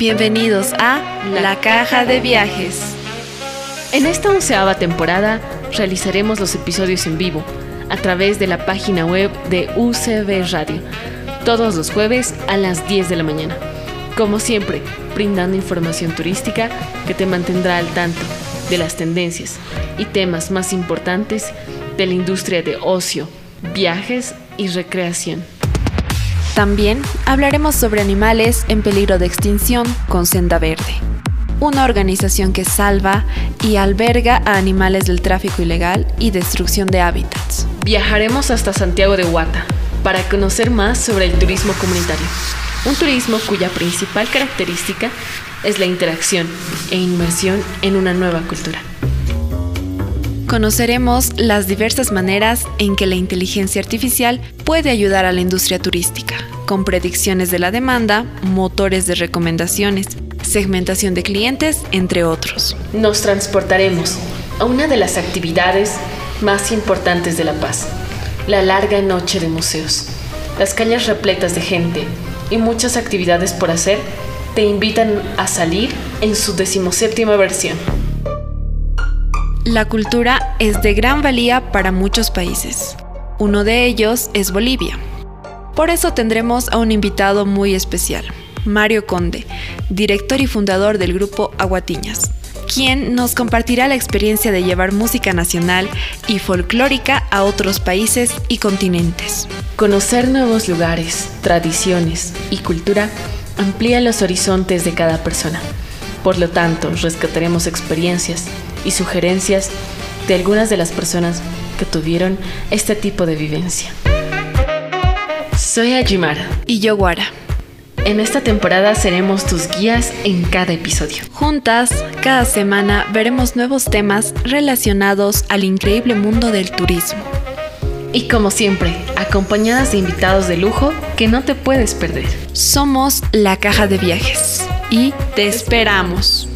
Bienvenidos a La Caja de Viajes. En esta onceava temporada realizaremos los episodios en vivo a través de la página web de UCB Radio, todos los jueves a las 10 de la mañana. Como siempre, brindando información turística que te mantendrá al tanto de las tendencias y temas más importantes de la industria de ocio, viajes y recreación. También hablaremos sobre animales en peligro de extinción con Senda Verde, una organización que salva y alberga a animales del tráfico ilegal y destrucción de hábitats. Viajaremos hasta Santiago de Huata para conocer más sobre el turismo comunitario, un turismo cuya principal característica es la interacción e inmersión en una nueva cultura. Conoceremos las diversas maneras en que la inteligencia artificial puede ayudar a la industria turística, con predicciones de la demanda, motores de recomendaciones, segmentación de clientes, entre otros. Nos transportaremos a una de las actividades más importantes de La Paz, la larga noche de museos. Las calles repletas de gente y muchas actividades por hacer te invitan a salir en su decimoséptima versión. La cultura es de gran valía para muchos países. Uno de ellos es Bolivia. Por eso tendremos a un invitado muy especial, Mario Conde, director y fundador del grupo Aguatiñas, quien nos compartirá la experiencia de llevar música nacional y folclórica a otros países y continentes. Conocer nuevos lugares, tradiciones y cultura amplía los horizontes de cada persona. Por lo tanto, rescataremos experiencias y sugerencias de algunas de las personas que tuvieron este tipo de vivencia. Soy Ajimara. Y yo Guara. En esta temporada seremos tus guías en cada episodio. Juntas, cada semana veremos nuevos temas relacionados al increíble mundo del turismo. Y como siempre, acompañadas de invitados de lujo que no te puedes perder. Somos la caja de viajes y te esperamos.